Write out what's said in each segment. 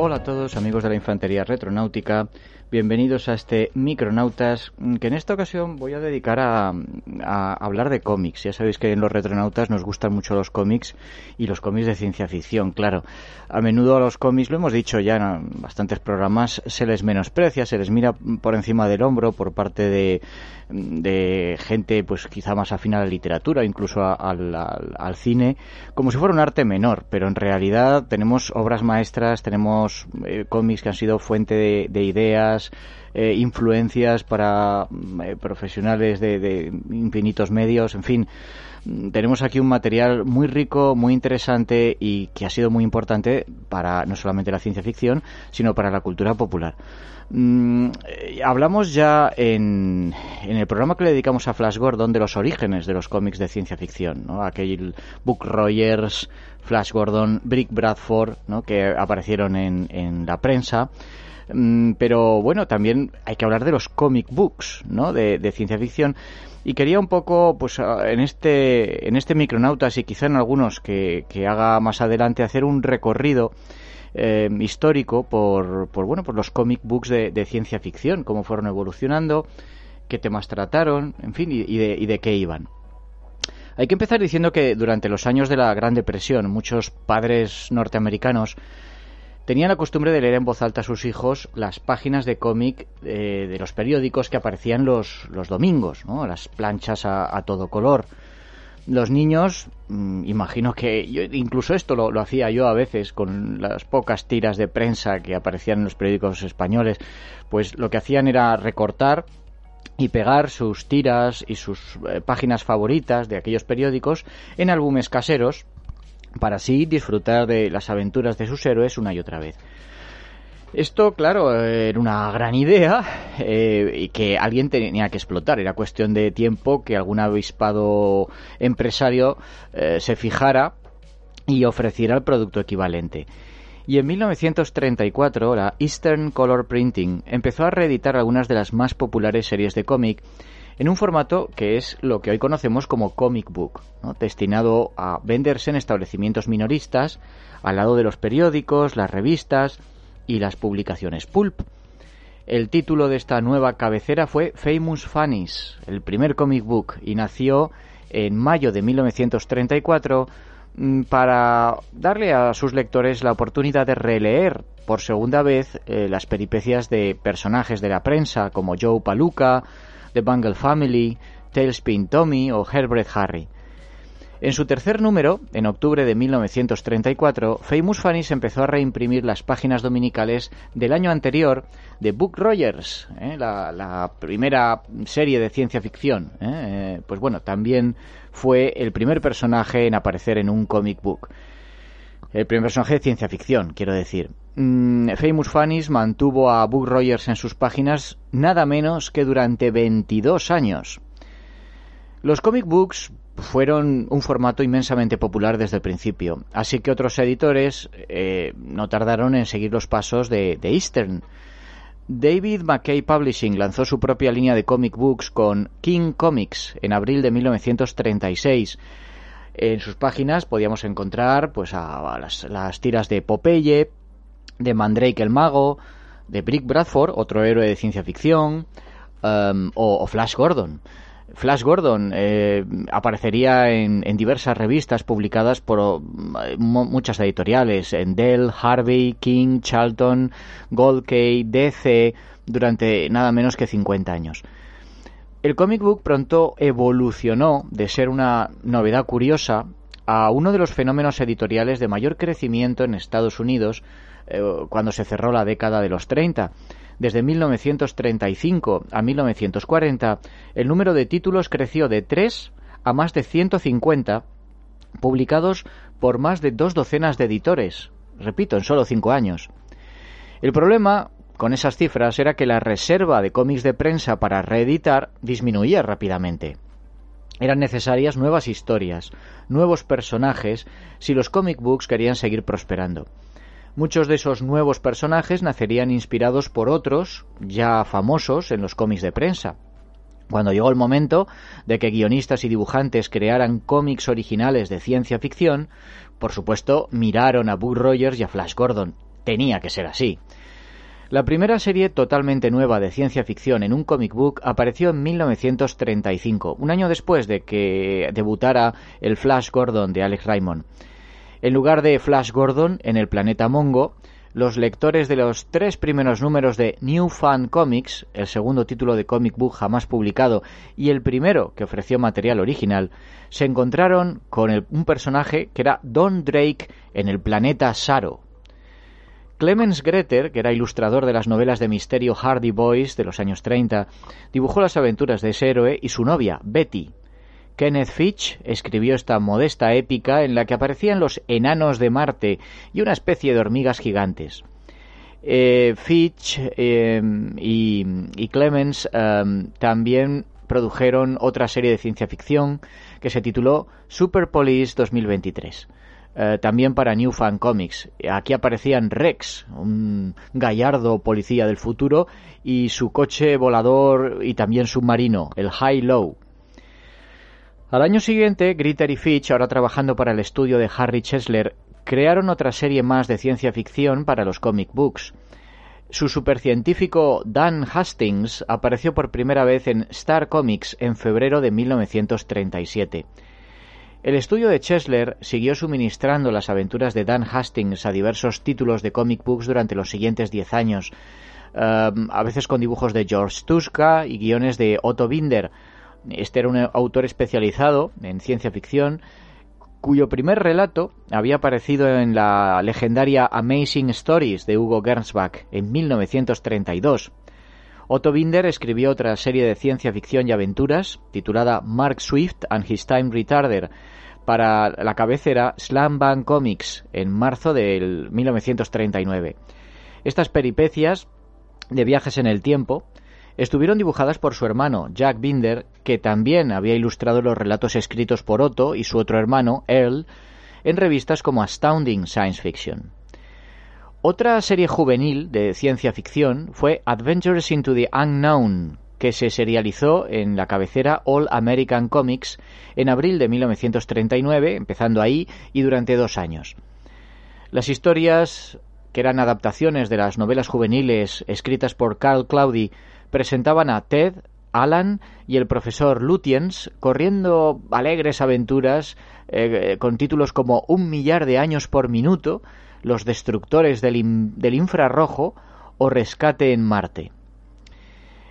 Hola a todos amigos de la Infantería Retronáutica, bienvenidos a este Micronautas que en esta ocasión voy a dedicar a, hablar de cómics. Ya sabéis que en los Retronautas nos gustan mucho los cómics y los cómics de ciencia ficción, claro. A menudo a los cómics, lo hemos dicho ya en bastantes programas, se les menosprecia, se les mira por encima del hombro por parte de, de gente pues quizá más afín a la literatura, incluso al, al cine, como si fuera un arte menor, pero en realidad tenemos obras maestras, tenemos eh, cómics que han sido fuente de, ideas, eh, influencias para eh, profesionales de, infinitos medios, en fin. Tenemos aquí un material muy rico, muy interesante y que ha sido muy importante para no solamente la ciencia ficción, sino para la cultura popular. Mm, hablamos ya en, en, el programa que le dedicamos a Flash Gordon de los orígenes de los cómics de ciencia ficción, ¿no? aquel Book Rogers, Flash Gordon, Brick Bradford, ¿no? que aparecieron en, en la prensa. Mm, pero bueno, también hay que hablar de los comic books, ¿no? De, ciencia ficción. Y quería un poco, pues en este, en este Micronautas y quizá en algunos que, haga más adelante, hacer un recorrido eh, histórico por, por, bueno, por los comic books de, de, ciencia ficción, cómo fueron evolucionando, qué temas trataron, en fin, y, de, y de qué iban. Hay que empezar diciendo que durante los años de la Gran Depresión muchos padres norteamericanos tenían la costumbre de leer en voz alta a sus hijos las páginas de cómic eh, de los periódicos que aparecían los, los domingos, ¿no? las planchas a, todo color. Los niños, mm, imagino que incluso esto lo, lo, hacía yo a veces con las pocas tiras de prensa que aparecían en los periódicos españoles, pues lo que hacían era recortar y pegar sus tiras y sus eh, páginas favoritas de aquellos periódicos en álbumes caseros para así disfrutar de las aventuras de sus héroes una y otra vez. Esto, claro, era una gran idea eh, y que alguien tenía que explotar. Era cuestión de tiempo que algún avispado empresario eh, se fijara y ofreciera el producto equivalente. Y en 1934 la Eastern Color Printing empezó a reeditar algunas de las más populares series de cómic en un formato que es lo que hoy conocemos como comic book, destinado a venderse en establecimientos minoristas al lado de los periódicos, las revistas y las publicaciones pulp. El título de esta nueva cabecera fue Famous Funnies, el primer comic book, y nació en mayo de 1934 Mm, para darle a sus lectores la oportunidad de releer por segunda vez eh, las peripecias de personajes de la prensa como Joe Paluca, The Bungle Family, Tailspin Tommy o Herbert Harry. En su tercer número, en octubre de 1934, Famous Funnies empezó a reimprimir las páginas dominicales del año anterior de Book Rogers, ¿eh? la, primera serie de ciencia ficción. ¿eh? pues bueno, también fue el primer personaje en aparecer en un comic book. El primer personaje de ciencia ficción, quiero decir. Mm, Famous Funnies mantuvo a Book Rogers en sus páginas nada menos que durante 22 años. Los comic books fueron un formato inmensamente popular desde el principio, así que otros editores eh, no tardaron en seguir los pasos de, Eastern. David McKay Publishing lanzó su propia línea de comic books con King Comics en abril de 1936. En sus páginas podíamos encontrar pues a, las, tiras de Popeye, de Mandrake el Mago, de Brick Bradford, otro héroe de ciencia ficción, um, o Flash Gordon. Flash Gordon eh, aparecería en, diversas revistas publicadas por eh, muchas editoriales, en Dell, Harvey, King, Charlton, Goldkey, DC, durante nada menos que 50 años. El comic book pronto evolucionó de ser una novedad curiosa a uno de los fenómenos editoriales de mayor crecimiento en Estados Unidos eh, cuando se cerró la década de los 30 desde 1935 a 1940, el número de títulos creció de 3 a más de 150, publicados por más de dos docenas de editores, repito, en solo cinco años. El problema con esas cifras era que la reserva de cómics de prensa para reeditar disminuía rápidamente. Eran necesarias nuevas historias, nuevos personajes, si los comic books querían seguir prosperando. Muchos de esos nuevos personajes nacerían inspirados por otros ya famosos en los cómics de prensa. Cuando llegó el momento de que guionistas y dibujantes crearan cómics originales de ciencia ficción, por supuesto miraron a Buck Rogers y a Flash Gordon. tenía que ser así. La primera serie totalmente nueva de ciencia ficción en un comic book apareció en 1935, un año después de que debutara el Flash Gordon de Alex Raymond. En lugar de Flash Gordon en el planeta Mongo, los lectores de los tres primeros números de New Fan Comics, el segundo título de comic book jamás publicado y el primero que ofreció material original, se encontraron con un personaje que era Don Drake en el planeta Saro, Clemens Greter, que era ilustrador de las novelas de misterio Hardy Boys de los años 30, dibujó las aventuras de ese héroe y su novia, Betty. Kenneth Fitch escribió esta modesta épica en la que aparecían los enanos de Marte y una especie de hormigas gigantes. Eh, Fitch eh, y, Clemens eh, también produjeron otra serie de ciencia ficción que se tituló Super Police 2023. Eh, también para New Fan Comics. Aquí aparecían Rex, un gallardo policía del futuro, y su coche volador y también submarino, el High Low. Al año siguiente, Gritter y Fitch, ahora trabajando para el estudio de Harry Chesler, crearon otra serie más de ciencia ficción para los comic books. Su supercientífico Dan Hastings apareció por primera vez en Star Comics en febrero de 1937. El estudio de Chesler siguió suministrando las aventuras de Dan Hastings a diversos títulos de comic books durante los siguientes diez años, um, a veces con dibujos de George Tuska y guiones de Otto Binder. Este era un autor especializado en ciencia ficción cuyo primer relato había aparecido en la legendaria Amazing Stories de Hugo Gernsback en 1932. Otto Binder escribió otra serie de ciencia ficción y aventuras titulada Mark Swift and His Time Retarder para la cabecera Slam Bang Comics en marzo del 1939. Estas peripecias de viajes en el tiempo estuvieron dibujadas por su hermano Jack Binder, que también había ilustrado los relatos escritos por Otto y su otro hermano, Earl, en revistas como Astounding Science Fiction. Otra serie juvenil de ciencia ficción fue Adventures into the Unknown, que se serializó en la cabecera All American Comics en abril de 1939, empezando ahí y durante dos años. Las historias, que eran adaptaciones de las novelas juveniles escritas por Carl Claudi, presentaban a Ted, Alan y el profesor Lutyens corriendo alegres aventuras eh, con títulos como Un millar de años por minuto, los destructores del, infrarrojo o rescate en Marte.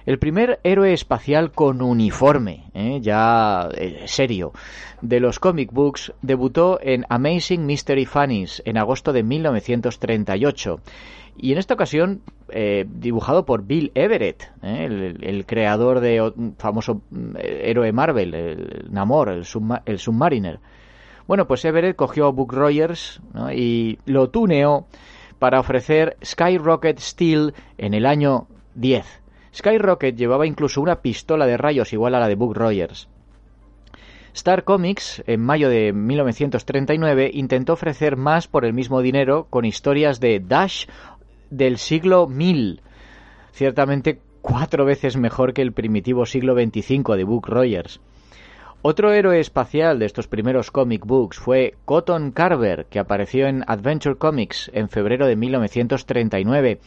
El primer héroe espacial con uniforme, ¿eh? ya eh, serio, de los comic books debutó en Amazing Mystery Funnies en agosto de 1938 y en esta ocasión eh, dibujado por Bill Everett, el, creador de famoso héroe Marvel, el Namor, el Submariner. Bueno, pues Everett cogió Book Rogers y lo tuneó para ofrecer Skyrocket Steel en el año 10. Skyrocket llevaba incluso una pistola de rayos igual a la de Book Rogers. Star Comics, en mayo de 1939, intentó ofrecer más por el mismo dinero con historias de Dash del siglo 1000, ciertamente cuatro veces mejor que el primitivo siglo 25 de Book Rogers. Otro héroe espacial de estos primeros comic books fue Cotton Carver, que apareció en Adventure Comics en febrero de 1939.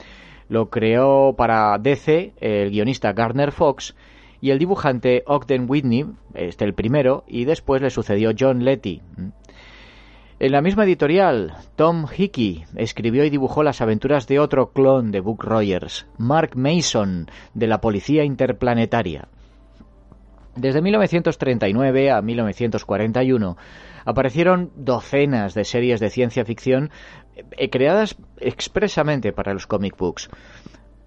Lo creó para DC el guionista Gardner Fox y el dibujante Ogden Whitney, este el primero, y después le sucedió John Letty. En la misma editorial, Tom Hickey escribió y dibujó las aventuras de otro clon de Book Rogers, Mark Mason, de la Policía Interplanetaria. Desde 1939 a 1941 aparecieron docenas de series de ciencia ficción eh, creadas expresamente para los comic books.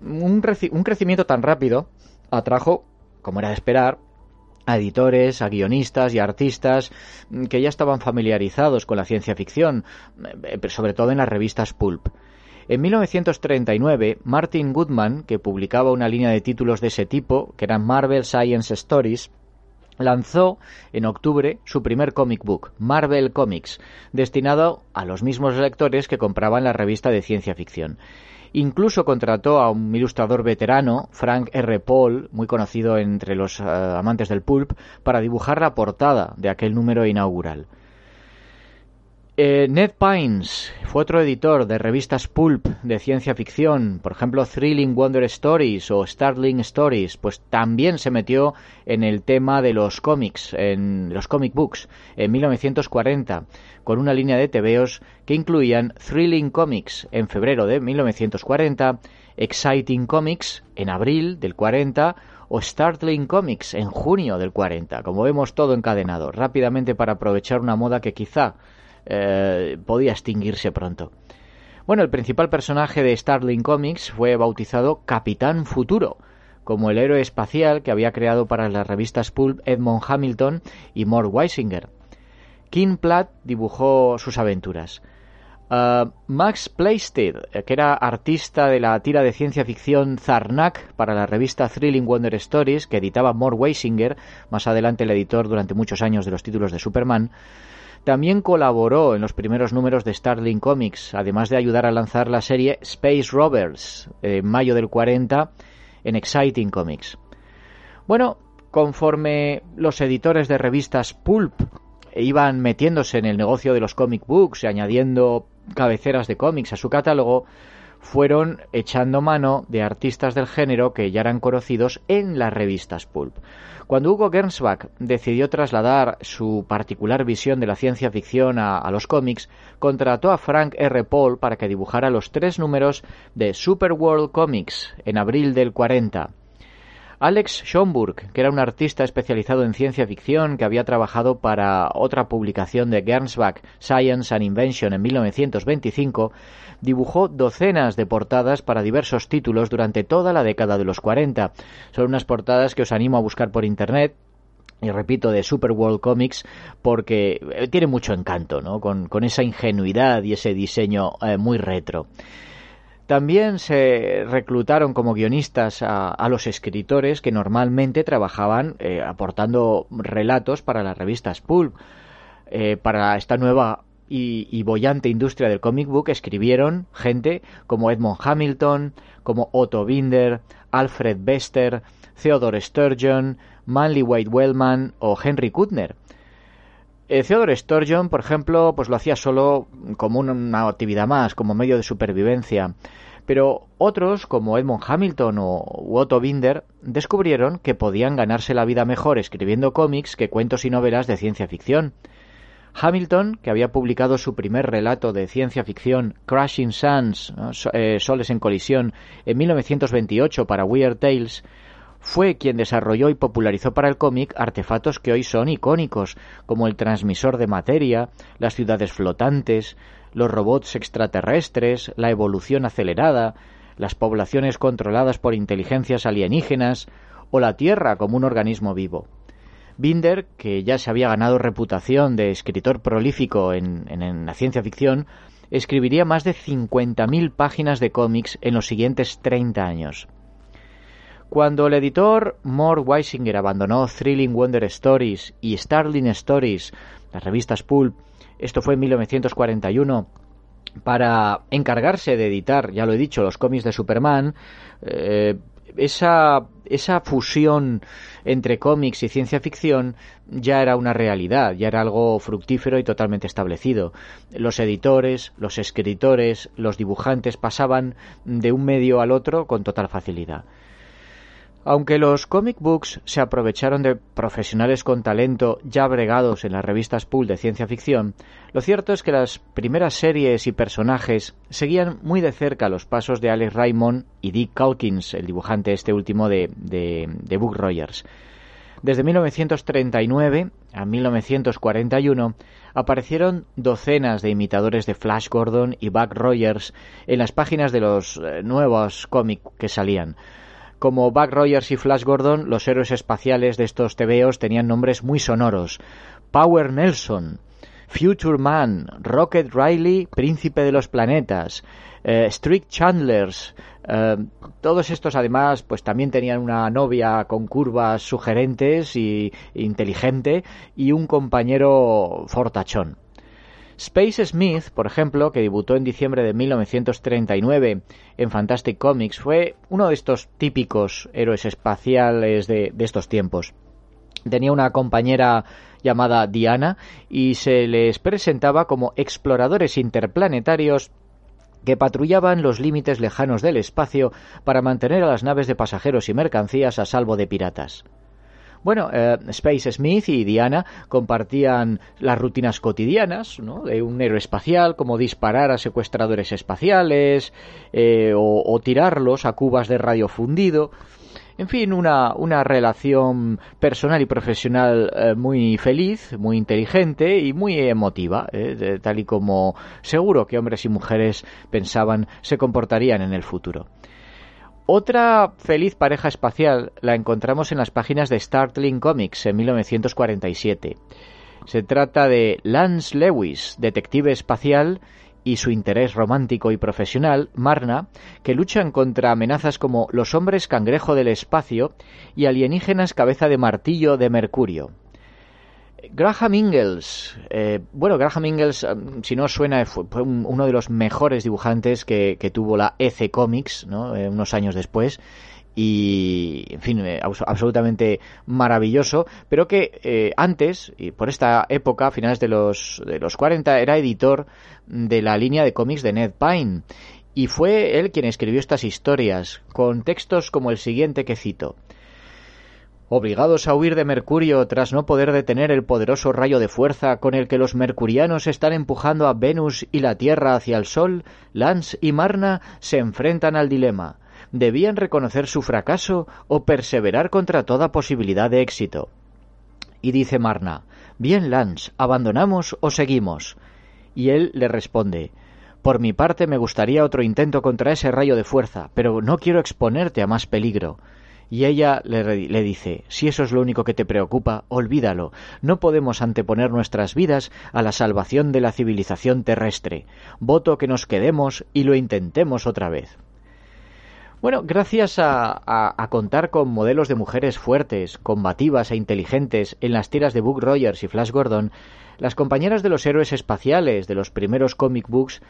Un, crecimiento tan rápido atrajo, como era de esperar, a editores, a guionistas y a artistas mm, que ya estaban familiarizados con la ciencia ficción, eh, sobre todo en las revistas pulp. En 1939, Martin Goodman, que publicaba una línea de títulos de ese tipo, que eran Marvel Science Stories, lanzó en octubre su primer comic book, Marvel Comics, destinado a los mismos lectores que compraban la revista de ciencia ficción. Incluso contrató a un ilustrador veterano, Frank R. Paul, muy conocido entre los eh, amantes del pulp, para dibujar la portada de aquel número inaugural. Eh, Ned Pines fue otro editor de revistas pulp de ciencia ficción, por ejemplo Thrilling Wonder Stories o Startling Stories, pues también se metió en el tema de los cómics, en los comic books, en 1940, con una línea de tebeos que incluían Thrilling Comics en febrero de 1940, Exciting Comics en abril del 40 o Startling Comics en junio del 40. Como vemos todo encadenado, rápidamente para aprovechar una moda que quizá eh, podía extinguirse pronto. Bueno, el principal personaje de Starling Comics fue bautizado Capitán Futuro, como el héroe espacial que había creado para las revistas Pulp Edmond Hamilton y Mort Weisinger. King Platt dibujó sus aventuras. Uh, Max Plaisted, eh, que era artista de la tira de ciencia ficción Zarnak para la revista Thrilling Wonder Stories, que editaba Mort Weisinger, más adelante el editor durante muchos años de los títulos de Superman, también colaboró en los primeros números de Starling Comics, además de ayudar a lanzar la serie Space Rovers en mayo del 40 en Exciting Comics. Bueno, conforme los editores de revistas Pulp iban metiéndose en el negocio de los comic books y añadiendo cabeceras de cómics a su catálogo, fueron echando mano de artistas del género que ya eran conocidos en las revistas pulp. Cuando Hugo Gernsback decidió trasladar su particular visión de la ciencia ficción a, los cómics, contrató a Frank R. Paul para que dibujara los tres números de Superworld Comics en abril del 40. Alex Schomburg, que era un artista especializado en ciencia ficción que había trabajado para otra publicación de Gernsback, Science and Invention, en 1925, dibujó docenas de portadas para diversos títulos durante toda la década de los 40. Son unas portadas que os animo a buscar por internet y repito, de Superworld Comics, porque eh, tiene mucho encanto, ¿no? Con, esa ingenuidad y ese diseño eh, muy retro. También se reclutaron como guionistas a, los escritores que normalmente trabajaban eh, aportando relatos para las revistas Pulp. Eh, para esta nueva y, y, bollante industria del comic book escribieron gente como Edmond Hamilton, como Otto Binder, Alfred Bester, Theodore Sturgeon, Manly White Wellman o Henry Kuttner. Eh, Theodore Sturgeon, por ejemplo, pues lo hacía solo como una actividad más, como medio de supervivencia. Pero otros, como Edmond Hamilton o Otto Binder, descubrieron que podían ganarse la vida mejor escribiendo cómics que cuentos y novelas de ciencia ficción. Hamilton, que había publicado su primer relato de ciencia ficción, Crashing Suns, eh, Soles en colisión, en 1928 para Weird Tales, fue quien desarrolló y popularizó para el cómic artefactos que hoy son icónicos, como el transmisor de materia, las ciudades flotantes, los robots extraterrestres, la evolución acelerada, las poblaciones controladas por inteligencias alienígenas o la Tierra como un organismo vivo. Binder, que ya se había ganado reputación de escritor prolífico en, la ciencia ficción, escribiría más de 50.000 páginas de cómics en los siguientes 30 años. Cuando el editor Mort Weisinger abandonó Thrilling Wonder Stories y Starling Stories, las revistas Pulp, esto fue en 1941, para encargarse de editar, ya lo he dicho, los cómics de Superman, eh, esa, esa fusión entre cómics y ciencia ficción ya era una realidad, ya era algo fructífero y totalmente establecido. Los editores, los escritores, los dibujantes pasaban de un medio al otro con total facilidad. Aunque los comic books se aprovecharon de profesionales con talento ya bregados en las revistas pool de ciencia ficción, lo cierto es que las primeras series y personajes seguían muy de cerca los pasos de Alex Raymond y Dick Calkins, el dibujante este último de, de, Book Rogers. Desde 1939 a 1941 aparecieron docenas de imitadores de Flash Gordon y Buck Rogers en las páginas de los eh, nuevos cómics que salían. Como Buck Rogers y Flash Gordon, los héroes espaciales de estos tebeos tenían nombres muy sonoros. Power Nelson, Future Man, Rocket Riley, Príncipe de los Planetas, eh, Strict Chandlers, eh, todos estos además pues también tenían una novia con curvas sugerentes y inteligente y un compañero fortachón. Space Smith, por ejemplo, que debutó en diciembre de 1939 en Fantastic Comics, fue uno de estos típicos héroes espaciales de, estos tiempos. Tenía una compañera llamada Diana y se les presentaba como exploradores interplanetarios que patrullaban los límites lejanos del espacio para mantener a las naves de pasajeros y mercancías a salvo de piratas. Bueno, eh, Space Smith y Diana compartían las rutinas cotidianas de un héroe espacial, como disparar a secuestradores espaciales eh, o, tirarlos a cubas de radio fundido. En fin, una, relación personal y profesional eh, muy feliz, muy inteligente y muy emotiva, tal y como seguro que hombres y mujeres pensaban se comportarían en el futuro. Otra feliz pareja espacial la encontramos en las páginas de Startling Comics en 1947. Se trata de Lance Lewis, detective espacial, y su interés romántico y profesional, Marna, que luchan contra amenazas como los hombres cangrejo del espacio y alienígenas cabeza de martillo de Mercurio. Graham Ingalls, eh, bueno, Graham Ingalls, um, si no suena, fue, uno de los mejores dibujantes que, tuvo la EC Comics, ¿no? Eh, unos años después, y, en fin, eh, absolutamente maravilloso, pero que antes, y por esta época, a finales de los, de los 40, era editor de la línea de cómics de Ned Pine, y fue él quien escribió estas historias, con textos como el siguiente que cito. Obligados a huir de Mercurio tras no poder detener el poderoso rayo de fuerza con el que los mercurianos están empujando a Venus y la Tierra hacia el Sol, Lance y Marna se enfrentan al dilema. ¿Debían reconocer su fracaso o perseverar contra toda posibilidad de éxito? Y dice Marna, Bien, Lance, ¿abandonamos o seguimos? Y él le responde, Por mi parte me gustaría otro intento contra ese rayo de fuerza, pero no quiero exponerte a más peligro. Y ella le, dice, si eso es lo único que te preocupa, olvídalo. No podemos anteponer nuestras vidas a la salvación de la civilización terrestre. Voto que nos quedemos y lo intentemos otra vez. Bueno, gracias a, contar con modelos de mujeres fuertes, combativas e inteligentes en las tiras de Book Rogers y Flash Gordon, las compañeras de los héroes espaciales de los primeros comic books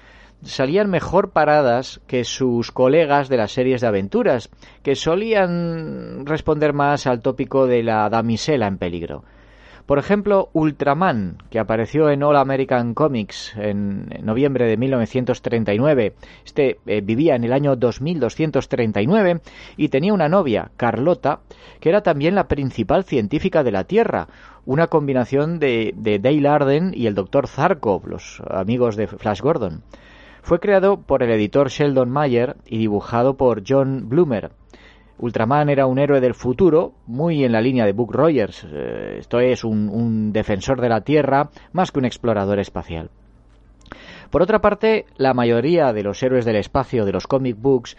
salían mejor paradas que sus colegas de las series de aventuras, que solían responder más al tópico de la damisela en peligro. Por ejemplo, Ultraman, que apareció en All American Comics en noviembre de 1939. Este eh, vivía en el año 2239 y tenía una novia, Carlota, que era también la principal científica de la Tierra, una combinación de, de Dale Arden y el Dr. Zarkov, los amigos de Flash Gordon. Fue creado por el editor Sheldon Mayer y dibujado por John Bloomer. Ultraman era un héroe del futuro, muy en la línea de Buck Rogers. Eh, esto es un, defensor de la Tierra más que un explorador espacial. Por otra parte, la mayoría de los héroes del espacio de los comic books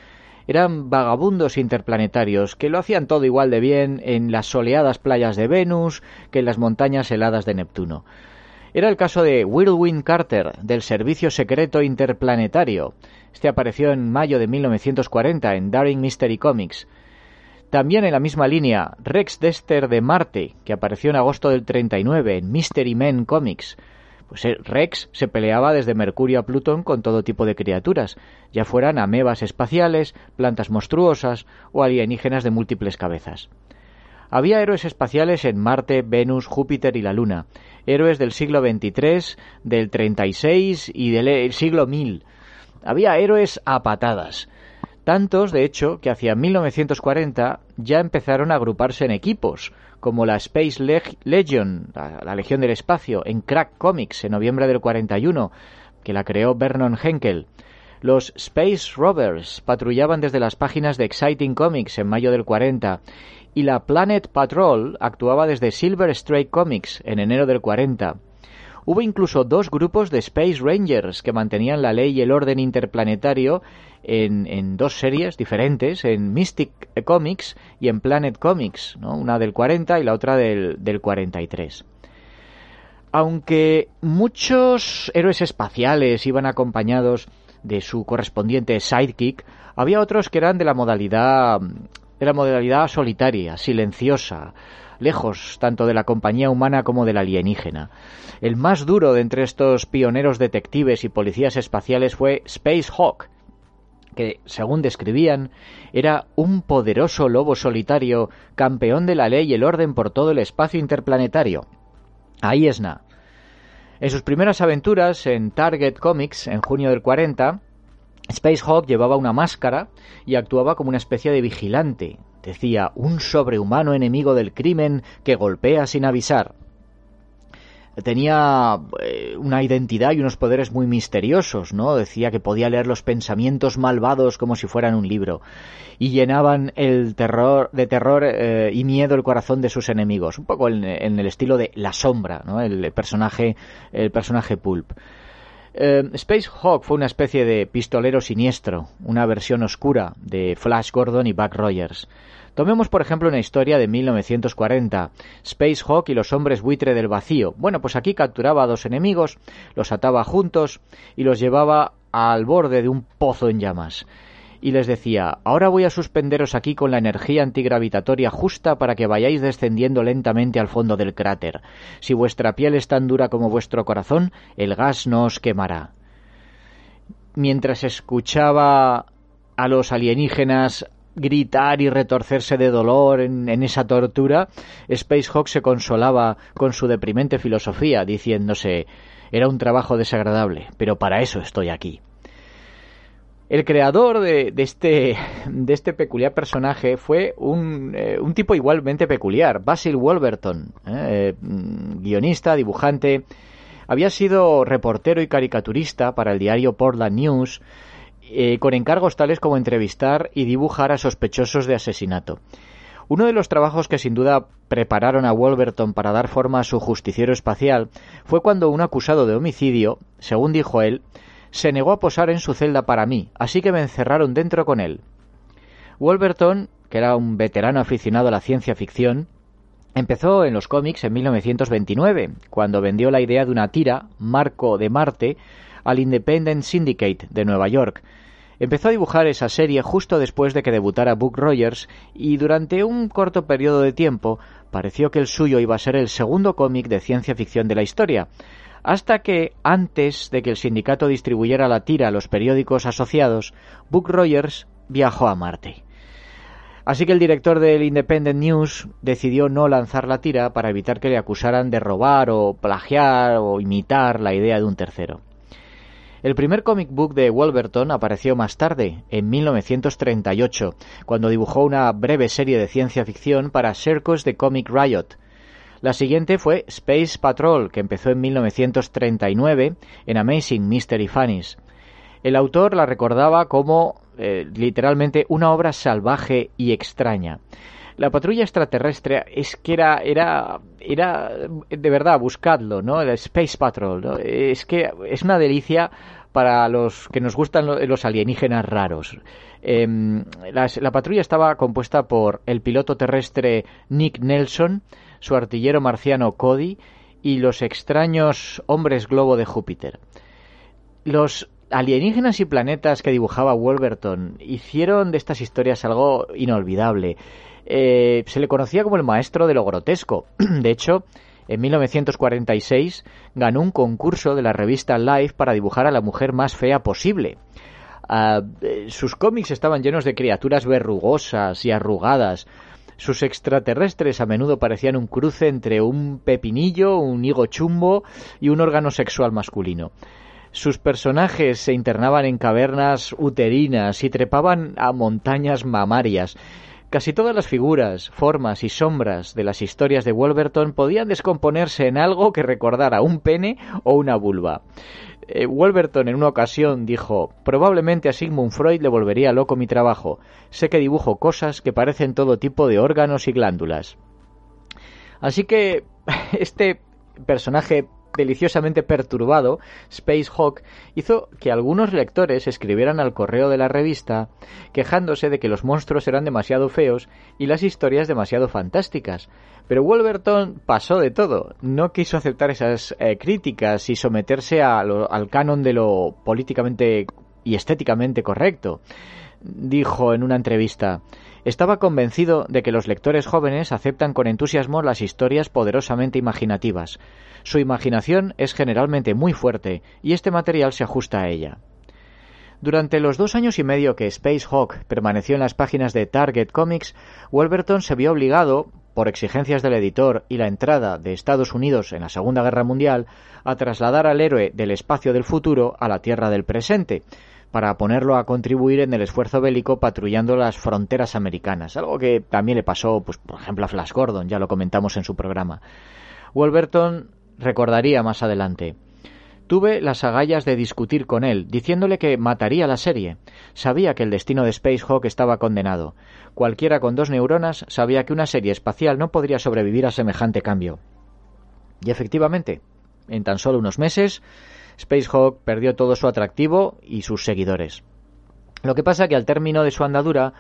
eran vagabundos interplanetarios que lo hacían todo igual de bien en las soleadas playas de Venus que en las montañas heladas de Neptuno. Era el caso de Whirlwind Carter, del Servicio Secreto Interplanetario. Este apareció en mayo de 1940 en Daring Mystery Comics. También en la misma línea, Rex Dexter de Marte, que apareció en agosto del 39 en Mystery Men Comics. Pues eh, Rex se peleaba desde Mercurio a Plutón con todo tipo de criaturas, ya fueran amebas espaciales, plantas monstruosas o alienígenas de múltiples cabezas. Había héroes espaciales en Marte, Venus, Júpiter y la Luna, héroes del siglo XXIII, del 36 y del siglo 1000. Había héroes a patadas. Tantos, de hecho, que hacia 1940 ya empezaron a agruparse en equipos, como la Space Legion, la, Legión del Espacio, en Crack Comics en noviembre del 41, que la creó Vernon Henkel. Los Space Rovers patrullaban desde las páginas de Exciting Comics en mayo del 40 y la Planet Patrol actuaba desde Silver Stray Comics en enero del 40. Hubo incluso dos grupos de Space Rangers que mantenían la ley y el orden interplanetario en, dos series diferentes, en Mystic Comics y en Planet Comics, una del 40 y la otra del, del 43. Aunque muchos héroes espaciales iban acompañados de su correspondiente sidekick, había otros que eran de la modalidad de la modalidad solitaria, silenciosa, lejos tanto de la compañía humana como de la alienígena. El más duro de entre estos pioneros detectives y policías espaciales fue Space Hawk, que, según describían, era un poderoso lobo solitario, campeón de la ley y el orden por todo el espacio interplanetario. Ahí es nada. En sus primeras aventuras en Target Comics, en junio del 40, Spacehawk llevaba una máscara y actuaba como una especie de vigilante. Decía, un sobrehumano enemigo del crimen que golpea sin avisar tenía eh, una identidad y unos poderes muy misteriosos, ¿no? Decía que podía leer los pensamientos malvados como si fueran un libro y llenaban el terror de terror eh, y miedo el corazón de sus enemigos, un poco en, el estilo de La sombra, ¿no? El personaje el personaje pulp. Eh, Space Hawk fue una especie de pistolero siniestro, una versión oscura de Flash Gordon y Buck Rogers. Tomemos, por ejemplo, una historia de 1940, Space Hawk y los hombres buitre del vacío. Bueno, pues aquí capturaba a dos enemigos, los ataba juntos y los llevaba al borde de un pozo en llamas. Y les decía, ahora voy a suspenderos aquí con la energía antigravitatoria justa para que vayáis descendiendo lentamente al fondo del cráter. Si vuestra piel es tan dura como vuestro corazón, el gas no os quemará. Mientras escuchaba a los alienígenas gritar y retorcerse de dolor en, esa tortura, Spacehawk se consolaba con su deprimente filosofía, diciéndose era un trabajo desagradable, pero para eso estoy aquí. El creador de, este, de este peculiar personaje fue un, eh, tipo igualmente peculiar, Basil Wolverton, eh, mm, guionista, dibujante, había sido reportero y caricaturista para el diario Portland News, eh, con encargos tales como entrevistar y dibujar a sospechosos de asesinato. Uno de los trabajos que sin duda prepararon a Wolverton para dar forma a su justiciero espacial fue cuando un acusado de homicidio, según dijo él, se negó a posar en su celda para mí, así que me encerraron dentro con él. Wolverton, que era un veterano aficionado a la ciencia ficción, empezó en los cómics en 1929, cuando vendió la idea de una tira, Marco de Marte, al Independent Syndicate de Nueva York. Empezó a dibujar esa serie justo después de que debutara Book Rogers y durante un corto periodo de tiempo pareció que el suyo iba a ser el segundo cómic de ciencia ficción de la historia, hasta que, antes de que el sindicato distribuyera la tira a los periódicos asociados, Book Rogers viajó a Marte. Así que el director del Independent News decidió no lanzar la tira para evitar que le acusaran de robar o plagiar o imitar la idea de un tercero. El primer comic book de Wolverton apareció más tarde, en 1938, cuando dibujó una breve serie de ciencia ficción para Circus de Comic Riot. La siguiente fue Space Patrol, que empezó en 1939 en Amazing Mystery Funnies. El autor la recordaba como eh, literalmente una obra salvaje y extraña la patrulla extraterrestre es que era, era, era, de verdad, buscadlo, ¿no? El Space Patrol. Es que es una delicia para los que nos gustan los alienígenas raros. Em, la, patrulla estaba compuesta por el piloto terrestre Nick Nelson, su artillero marciano Cody y los extraños hombres globo de Júpiter. Los alienígenas y planetas que dibujaba Wolverton hicieron de estas historias algo inolvidable. Eh, se le conocía como el maestro de lo grotesco. De hecho, en 1946 ganó un concurso de la revista Life para dibujar a la mujer más fea posible. Ah, eh, sus cómics estaban llenos de criaturas verrugosas y arrugadas. Sus extraterrestres a menudo parecían un cruce entre un pepinillo, un higo chumbo y un órgano sexual masculino. Sus personajes se internaban en cavernas uterinas y trepaban a montañas mamarias. Casi todas las figuras, formas y sombras de las historias de Wolverton podían descomponerse en algo que recordara un pene o una vulva. Eh, Wolverton en una ocasión dijo Probablemente a Sigmund Freud le volvería loco mi trabajo. Sé que dibujo cosas que parecen todo tipo de órganos y glándulas. Así que este personaje deliciosamente perturbado, Space Hawk hizo que algunos lectores escribieran al correo de la revista quejándose de que los monstruos eran demasiado feos y las historias demasiado fantásticas. Pero Wolverton pasó de todo, no quiso aceptar esas eh, críticas y someterse al canon de lo políticamente y estéticamente correcto. Dijo en una entrevista estaba convencido de que los lectores jóvenes aceptan con entusiasmo las historias poderosamente imaginativas. Su imaginación es generalmente muy fuerte y este material se ajusta a ella. Durante los dos años y medio que Space Hawk permaneció en las páginas de Target Comics, Wolverton se vio obligado, por exigencias del editor y la entrada de Estados Unidos en la Segunda Guerra Mundial, a trasladar al héroe del espacio del futuro a la Tierra del presente, para ponerlo a contribuir en el esfuerzo bélico patrullando las fronteras americanas, algo que también le pasó, pues, por ejemplo, a Flash Gordon, ya lo comentamos en su programa. Wolverton recordaría más adelante. Tuve las agallas de discutir con él, diciéndole que mataría la serie. Sabía que el destino de Spacehawk estaba condenado. Cualquiera con dos neuronas sabía que una serie espacial no podría sobrevivir a semejante cambio. Y efectivamente, en tan solo unos meses, Spacehawk perdió todo su atractivo y sus seguidores. Lo que pasa que al término de su andadura,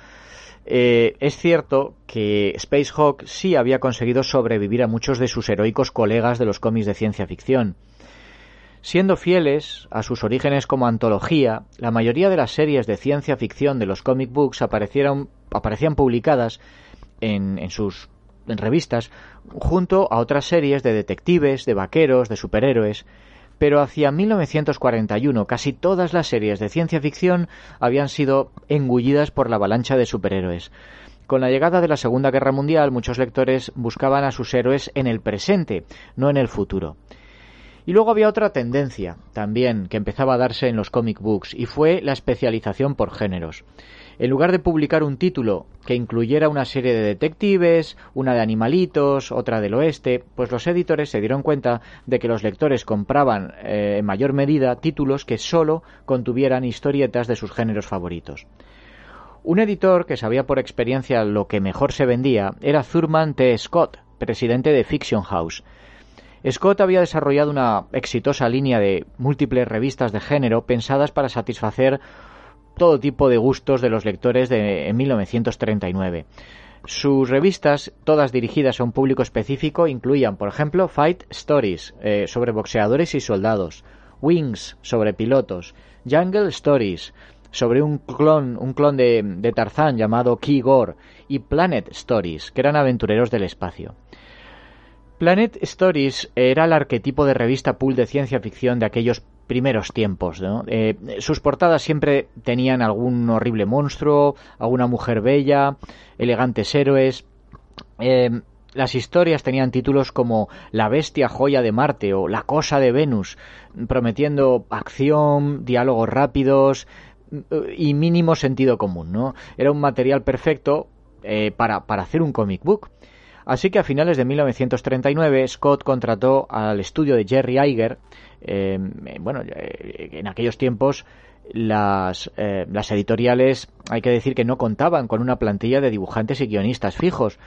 eh, es cierto que Spacehawk sí había conseguido sobrevivir a muchos de sus heroicos colegas de los cómics de ciencia ficción. Siendo fieles a sus orígenes como antología, la mayoría de las series de ciencia ficción de los comic books aparecieron, aparecían publicadas en, en sus en revistas junto a otras series de detectives, de vaqueros, de superhéroes, pero hacia 1941 casi todas las series de ciencia ficción habían sido engullidas por la avalancha de superhéroes. Con la llegada de la Segunda Guerra Mundial muchos lectores buscaban a sus héroes en el presente, no en el futuro. Y luego había otra tendencia también que empezaba a darse en los comic books y fue la especialización por géneros. En lugar de publicar un título que incluyera una serie de detectives, una de animalitos, otra del oeste, pues los editores se dieron cuenta de que los lectores compraban eh, en mayor medida títulos que solo contuvieran historietas de sus géneros favoritos. Un editor que sabía por experiencia lo que mejor se vendía era Thurman T. Scott, presidente de Fiction House, Scott había desarrollado una exitosa línea de múltiples revistas de género pensadas para satisfacer todo tipo de gustos de los lectores de en 1939. Sus revistas, todas dirigidas a un público específico, incluían, por ejemplo, Fight Stories, eh, sobre boxeadores y soldados, Wings, sobre pilotos, Jungle Stories, sobre un clon, un clon de, de Tarzán llamado Key Gore, y Planet Stories, que eran aventureros del espacio. Planet Stories era el arquetipo de revista pool de ciencia ficción de aquellos primeros tiempos. Eh, sus portadas siempre tenían algún horrible monstruo, alguna mujer bella, elegantes héroes. Eh, las historias tenían títulos como La bestia joya de Marte o La cosa de Venus, prometiendo acción, diálogos rápidos y mínimo sentido común. ¿no? Era un material perfecto eh, para, para hacer un comic book. Así que a finales de 1939 Scott contrató al estudio de Jerry Iger. Eh, bueno, eh, en aquellos tiempos las, eh, las editoriales hay que decir que no contaban con una plantilla de dibujantes y guionistas fijos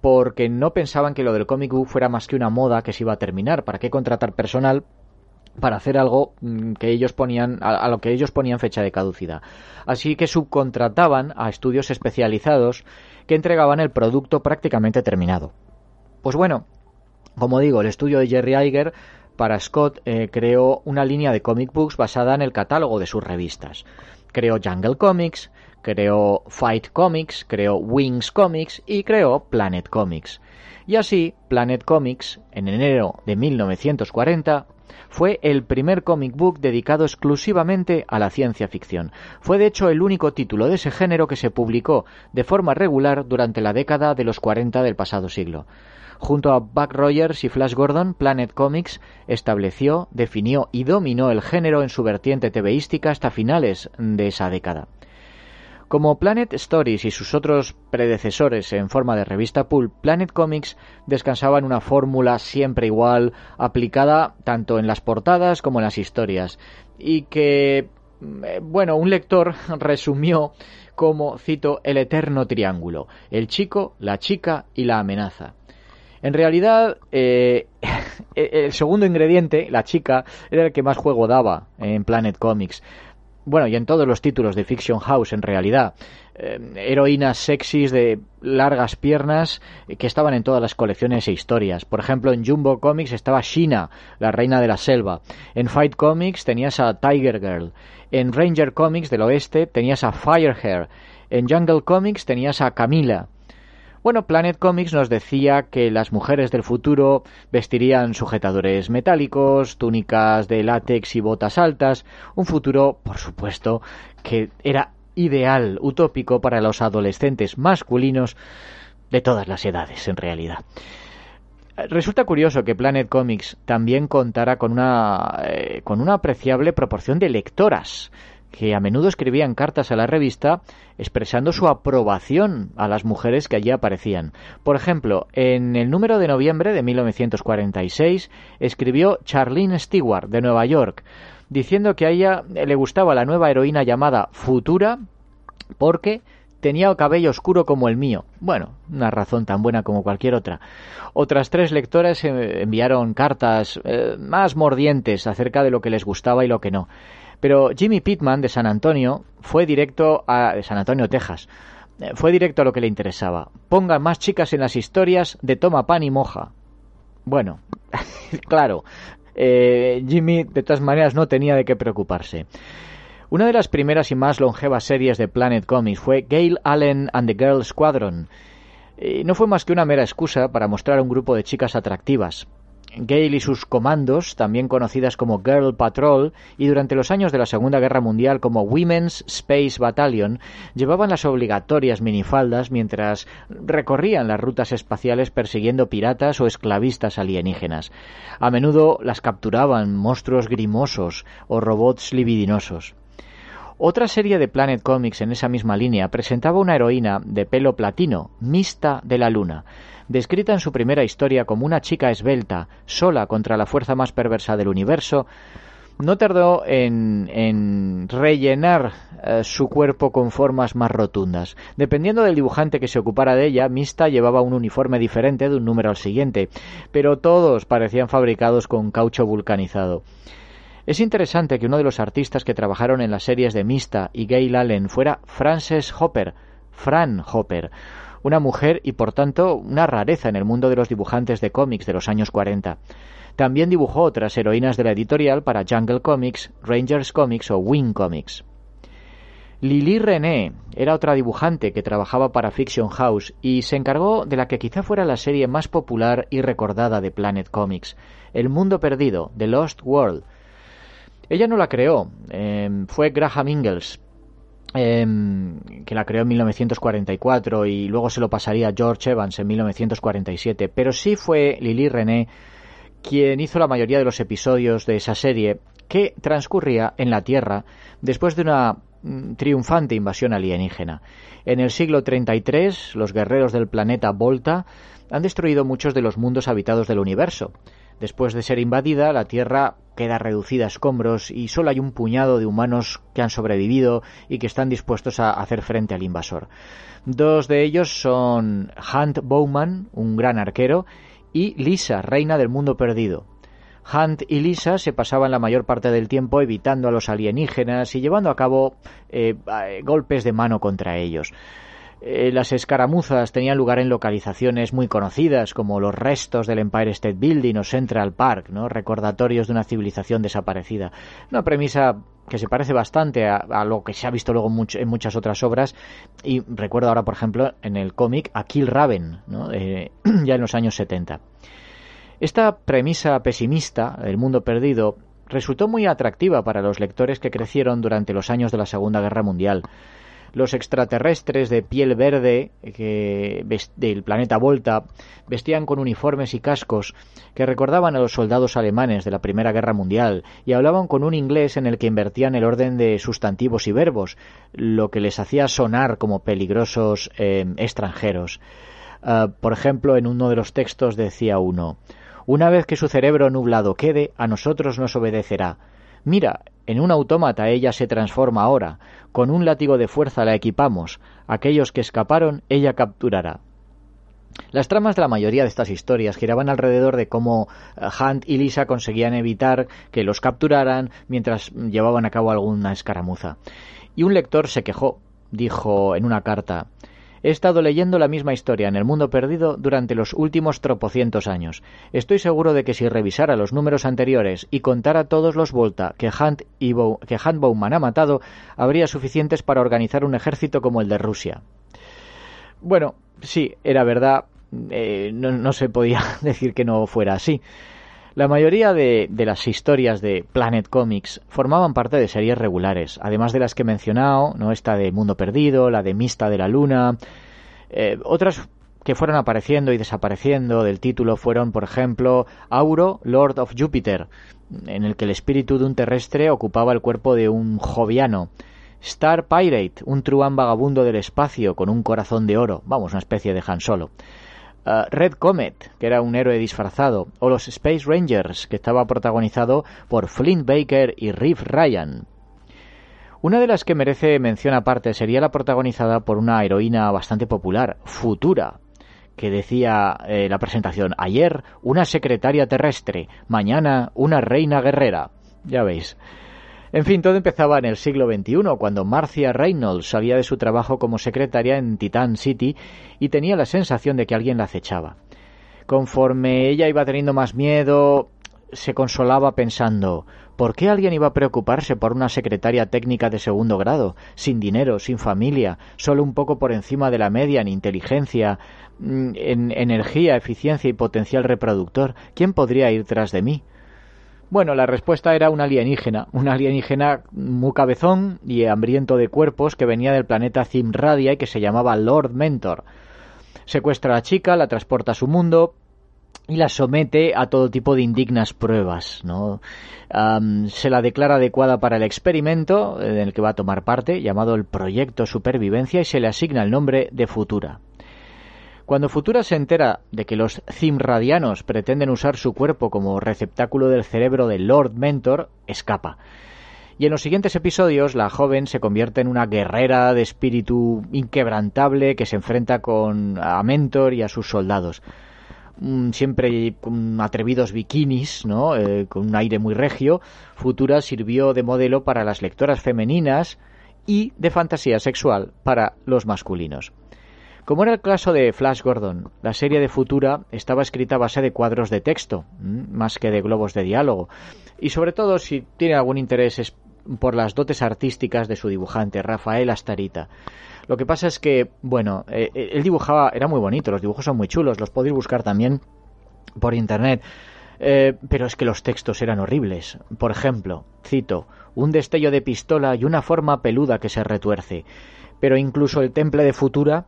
porque no pensaban que lo del comic book fuera más que una moda que se iba a terminar. ¿Para qué contratar personal para hacer algo mm, que ellos ponían a, lo que ellos ponían fecha de caducidad. Así que subcontrataban a estudios especializados que entregaban el producto prácticamente terminado. Pues bueno, como digo, el estudio de Jerry Iger para Scott eh, creó una línea de comic books basada en el catálogo de sus revistas. Creó Jungle Comics, creó Fight Comics, creó Wings Comics y creó Planet Comics. Y así, Planet Comics, en enero de 1940, fue el primer comic book dedicado exclusivamente a la ciencia ficción. Fue de hecho el único título de ese género que se publicó de forma regular durante la década de los 40 del pasado siglo. Junto a Buck Rogers y Flash Gordon, Planet Comics estableció, definió y dominó el género en su vertiente TVística hasta finales de esa década. Como Planet Stories y sus otros predecesores en forma de revista pulp, Planet Comics descansaba en una fórmula siempre igual, aplicada tanto en las portadas como en las historias, y que, eh, bueno, un lector resumió como, cito, el eterno triángulo, el chico, la chica y la amenaza. En realidad, eh, el segundo ingrediente, la chica, era el que más juego daba en Planet Comics bueno, y en todos los títulos de Fiction House en realidad, eh, heroínas sexys de largas piernas que estaban en todas las colecciones e historias. Por ejemplo, en Jumbo Comics estaba Shina, la reina de la selva. En Fight Comics tenías a Tiger Girl. En Ranger Comics del oeste tenías a Firehair. En Jungle Comics tenías a Camila. Bueno, Planet Comics nos decía que las mujeres del futuro vestirían sujetadores metálicos, túnicas de látex y botas altas, un futuro, por supuesto, que era ideal, utópico para los adolescentes masculinos de todas las edades, en realidad. Resulta curioso que Planet Comics también contara con una, eh, con una apreciable proporción de lectoras que a menudo escribían cartas a la revista expresando su aprobación a las mujeres que allí aparecían. Por ejemplo, en el número de noviembre de 1946 escribió Charlene Stewart de Nueva York diciendo que a ella le gustaba la nueva heroína llamada Futura porque tenía cabello oscuro como el mío. Bueno, una razón tan buena como cualquier otra. Otras tres lectoras eh, enviaron cartas eh, más mordientes acerca de lo que les gustaba y lo que no. Pero Jimmy Pittman de San Antonio fue directo a San Antonio, Texas. Eh, fue directo a lo que le interesaba. Pongan más chicas en las historias de toma pan y moja. Bueno, claro, Jimmy de todas maneras no tenía de qué preocuparse. Una de las primeras y más longevas series de Planet Comics fue Gail Allen and the Girl Squadron. Y no fue más que una mera excusa para mostrar a un grupo de chicas atractivas. Gail y sus comandos, también conocidas como Girl Patrol, y durante los años de la Segunda Guerra Mundial como Women's Space Battalion, llevaban las obligatorias minifaldas mientras recorrían las rutas espaciales persiguiendo piratas o esclavistas alienígenas. A menudo las capturaban monstruos grimosos o robots libidinosos. Otra serie de Planet Comics en esa misma línea presentaba una heroína de pelo platino, Mista de la Luna, descrita en su primera historia como una chica esbelta, sola contra la fuerza más perversa del universo, no tardó en, rellenar eh, su cuerpo con formas más rotundas. Dependiendo del dibujante que se ocupara de ella, Mista llevaba un uniforme diferente de un número al siguiente, pero todos parecían fabricados con caucho vulcanizado. Es interesante que uno de los artistas que trabajaron en las series de Mista y Gail Allen fuera Frances Hopper, Fran Hopper, una mujer y por tanto una rareza en el mundo de los dibujantes de cómics de los años 40. También dibujó otras heroínas de la editorial para Jungle Comics, Rangers Comics o Wing Comics. Lily René era otra dibujante que trabajaba para Fiction House y se encargó de la que quizá fuera la serie más popular y recordada de Planet Comics, El Mundo Perdido, The Lost World, ella no la creó, em, fue Graham Ingalls, em, que la creó en 1944 y luego se lo pasaría a George Evans en 1947, pero sí fue Lily René quien hizo la mayoría de los episodios de esa serie que transcurría en la Tierra después de una mm, triunfante invasión alienígena. En el siglo 33, los guerreros del planeta Volta han destruido muchos de los mundos habitados del universo. Después de ser invadida, la Tierra queda reducida a escombros y solo hay un puñado de humanos que han sobrevivido y que están dispuestos a hacer frente al invasor. Dos de ellos son Hunt Bowman, un gran arquero, y Lisa, reina del mundo perdido. Hunt y Lisa se pasaban la mayor parte del tiempo evitando a los alienígenas y llevando a cabo eh, golpes de mano contra ellos. Eh, las escaramuzas tenían lugar en localizaciones muy conocidas como los restos del Empire State Building o Central Park, ¿no? recordatorios de una civilización desaparecida. Una premisa que se parece bastante a, lo que se ha visto luego en muchas otras obras y recuerdo ahora por ejemplo en el cómic a Kill Raven, eh, ya en los años 70. Esta premisa pesimista del mundo perdido resultó muy atractiva para los lectores que crecieron durante los años de la Segunda Guerra Mundial los extraterrestres de piel verde del planeta Volta vestían con uniformes y cascos que recordaban a los soldados alemanes de la Primera Guerra Mundial y hablaban con un inglés en el que invertían el orden de sustantivos y verbos, lo que les hacía sonar como peligrosos eh, extranjeros. Ah, por ejemplo, en uno de los textos decía uno Una vez que su cerebro nublado quede, a nosotros nos obedecerá. Mira, en un autómata ella se transforma ahora. Con un látigo de fuerza la equipamos. Aquellos que escaparon, ella capturará. Las tramas de la mayoría de estas historias giraban alrededor de cómo eh, Hunt y Lisa conseguían evitar que los capturaran mientras llevaban a cabo alguna escaramuza. Y un lector se quejó, dijo en una carta He estado leyendo la misma historia en El Mundo Perdido durante los últimos tropocientos años. Estoy seguro de que si revisara los números anteriores y contara todos los Volta que Hunt, y que Hunt Bowman ha matado, habría suficientes para organizar un ejército como el de Rusia. Bueno, sí, era verdad. Eh, no, se podía decir que no fuera así. La mayoría de, las historias de Planet Comics formaban parte de series regulares, además de las que he mencionado, ¿no? esta de Mundo Perdido, la de Mista de la Luna, eh, otras que fueron apareciendo y desapareciendo del título fueron, por ejemplo, Auro, Lord of Jupiter, en el que el espíritu de un terrestre ocupaba el cuerpo de un joviano. Star Pirate, un truán vagabundo del espacio con un corazón de oro, vamos, una especie de Han Solo. Red Comet, que era un héroe disfrazado, o los Space Rangers, que estaba protagonizado por Flint Baker y Riff Ryan. Una de las que merece mención aparte sería la protagonizada por una heroína bastante popular, Futura, que decía eh, la presentación, ayer una secretaria terrestre, mañana una reina guerrera. Ya veis. En fin, todo empezaba en el siglo XXI, cuando Marcia Reynolds salía de su trabajo como secretaria en Titan City y tenía la sensación de que alguien la acechaba. Conforme ella iba teniendo más miedo, se consolaba pensando ¿Por qué alguien iba a preocuparse por una secretaria técnica de segundo grado, sin dinero, sin familia, solo un poco por encima de la media en inteligencia, mm, en energía, eficiencia y potencial reproductor? ¿Quién podría ir tras de mí? Bueno, la respuesta era un alienígena, un alienígena muy cabezón y hambriento de cuerpos que venía del planeta Zimradia y que se llamaba Lord Mentor. Secuestra a la chica, la transporta a su mundo, y la somete a todo tipo de indignas pruebas. ¿no? se la declara adecuada para el experimento en el que va a tomar parte, llamado el Proyecto Supervivencia, y se le asigna el nombre de Futura. Cuando Futura se entera de que los Zimradianos pretenden usar su cuerpo como receptáculo del cerebro del Lord Mentor, escapa. Y en los siguientes episodios la joven se convierte en una guerrera de espíritu inquebrantable que se enfrenta con a Mentor y a sus soldados. Mm, siempre con atrevidos bikinis, ¿no? Eh, con un aire muy regio, Futura sirvió de modelo para las lectoras femeninas y de fantasía sexual para los masculinos. Como era el caso de Flash Gordon, la serie de Futura estaba escrita a base de cuadros de texto, más que de globos de diálogo, y sobre todo si tiene algún interés por las dotes artísticas de su dibujante, Rafael Astarita. Lo que pasa es que, bueno, eh, eh, él dibujaba, era muy bonito, los dibujos son muy chulos, los podéis buscar también por internet. Eh, pero es que los textos eran horribles. Por ejemplo, cito, un destello de pistola y una forma peluda que se retuerce. Pero incluso el temple de Futura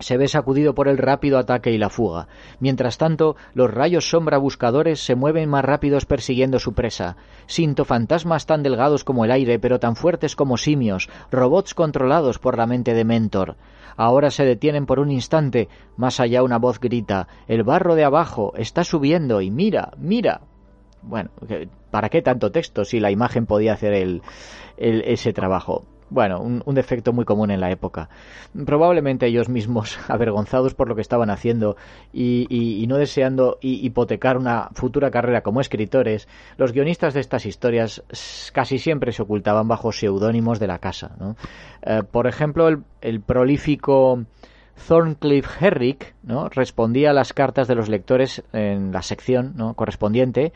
se ve sacudido por el rápido ataque y la fuga. Mientras tanto, los rayos sombra buscadores se mueven más rápidos persiguiendo su presa. Sinto fantasmas tan delgados como el aire, pero tan fuertes como simios, robots controlados por la mente de Mentor. Ahora se detienen por un instante. Más allá una voz grita El barro de abajo está subiendo y mira, mira. Bueno, ¿para qué tanto texto si la imagen podía hacer el, ese trabajo? Bueno, un, defecto muy común en la época. Probablemente ellos mismos, avergonzados por lo que estaban haciendo y, no deseando hipotecar una futura carrera como escritores, los guionistas de estas historias casi siempre se ocultaban bajo seudónimos de la casa. Eh, por ejemplo, el, prolífico Thorncliffe Herrick ¿no? respondía a las cartas de los lectores en la sección ¿no? correspondiente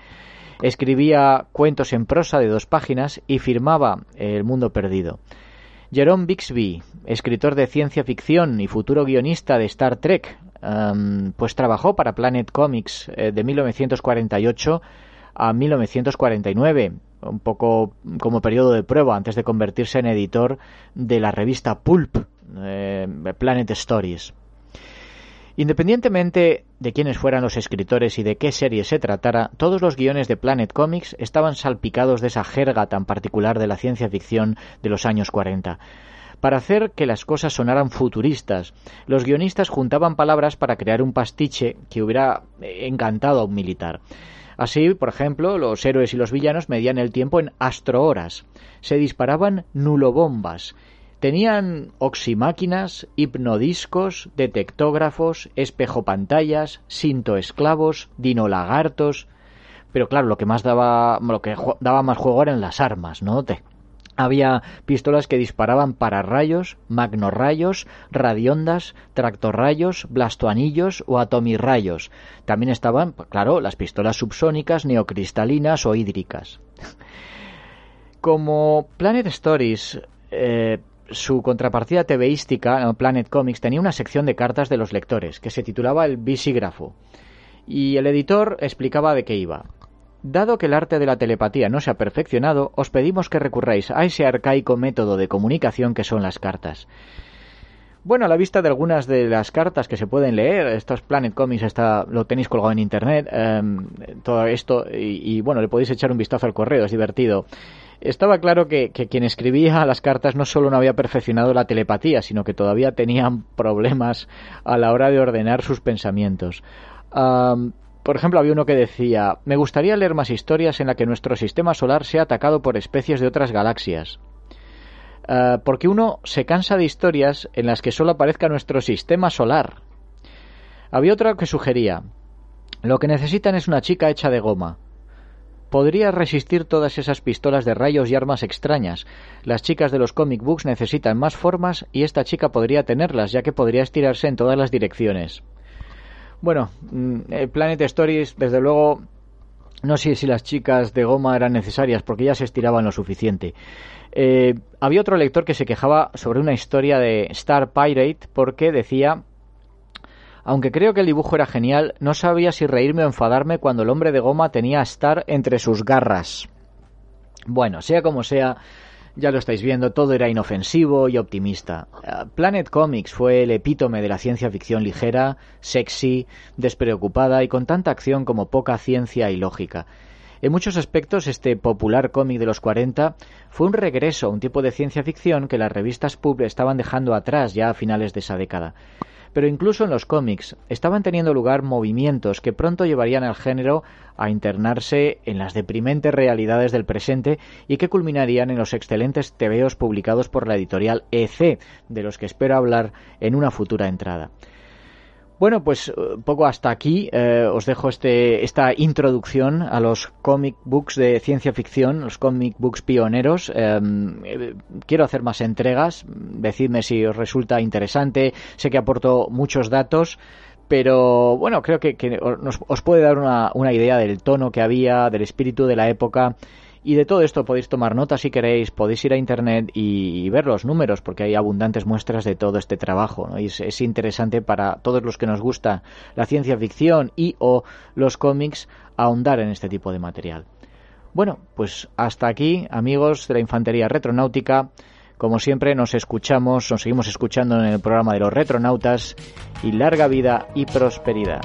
escribía cuentos en prosa de dos páginas y firmaba El Mundo Perdido. Jerome Bixby, escritor de ciencia ficción y futuro guionista de Star Trek, pues trabajó para Planet Comics eh, de 1948 a 1949, un poco como periodo de prueba antes de convertirse en editor de la revista Pulp, eh, Planet Stories. Independientemente de quiénes fueran los escritores y de qué serie se tratara, todos los guiones de Planet Comics estaban salpicados de esa jerga tan particular de la ciencia ficción de los años 40. Para hacer que las cosas sonaran futuristas, los guionistas juntaban palabras para crear un pastiche que hubiera encantado a un militar. Así, por ejemplo, los héroes y los villanos medían el tiempo en astrohoras. Se disparaban nulobombas Tenían oximáquinas, hipnodiscos, detectógrafos, espejopantallas, sintoesclavos, dinolagartos. Pero claro, lo que más daba, lo que daba más juego eran las armas, ¿no? había pistolas que disparaban para rayos, magnorrayos, radiondas, tractorrayos, blastoanillos o atomirrayos. También estaban, claro, las pistolas subsónicas, neocristalinas o hídricas. Como Planet Stories eh, su contrapartida TVística, Planet Comics, tenía una sección de cartas de los lectores que se titulaba el Visígrafo. Y el editor explicaba de qué iba. Dado que el arte de la telepatía no se ha perfeccionado, os pedimos que recurráis a ese arcaico método de comunicación que son las cartas. Bueno, a la vista de algunas de las cartas que se pueden leer, estos Planet Comics está, lo tenéis colgado en internet, em, todo esto, y, bueno, le podéis echar un vistazo al correo, es divertido. Estaba claro que, quien escribía las cartas no solo no había perfeccionado la telepatía, sino que todavía tenían problemas a la hora de ordenar sus pensamientos. por ejemplo, había uno que decía, me gustaría leer más historias en la que nuestro sistema solar sea atacado por especies de otras galaxias. Eh, porque uno se cansa de historias en las que solo aparezca nuestro sistema solar. Había otra que sugería, lo que necesitan es una chica hecha de goma. Podría resistir todas esas pistolas de rayos y armas extrañas. Las chicas de los comic books necesitan más formas y esta chica podría tenerlas, ya que podría estirarse en todas las direcciones. Bueno, mm, eh, Planet Stories, desde luego, no sé si las chicas de goma eran necesarias, porque ya se estiraban lo suficiente. Eh, había otro lector que se quejaba sobre una historia de Star Pirate porque decía aunque creo que el dibujo era genial, no sabía si reírme o enfadarme cuando el hombre de goma tenía a Star entre sus garras. Bueno, sea como sea, ya lo estáis viendo, todo era inofensivo y optimista. Eh, Planet Comics fue el epítome de la ciencia ficción ligera, sexy, despreocupada y con tanta acción como poca ciencia y lógica. En muchos aspectos, este popular cómic de los 40 fue un regreso a un tipo de ciencia ficción que las revistas pub estaban dejando atrás ya a finales de esa década. Pero incluso en los cómics estaban teniendo lugar movimientos que pronto llevarían al género a internarse en las deprimentes realidades del presente y que culminarían en los excelentes tebeos publicados por la editorial EC, de los que espero hablar en una futura entrada. Bueno, pues eh, poco hasta aquí eh, os dejo este, esta introducción a los comic books de ciencia ficción, los comic books pioneros. Em, eh, quiero hacer más entregas, decidme si os resulta interesante. Sé que aporto muchos datos, pero bueno, creo que, os puede dar una, una idea del tono que había, del espíritu de la época y de todo esto podéis tomar nota si queréis, podéis ir a internet y, ver los números, porque hay abundantes muestras de todo este trabajo. Y es, interesante para todos los que nos gusta la ciencia ficción y o los cómics ahondar en este tipo de material. Bueno, pues hasta aquí, amigos de la Infantería Retronáutica. Como siempre, nos escuchamos, nos seguimos escuchando en el programa de los retronautas y larga vida y prosperidad.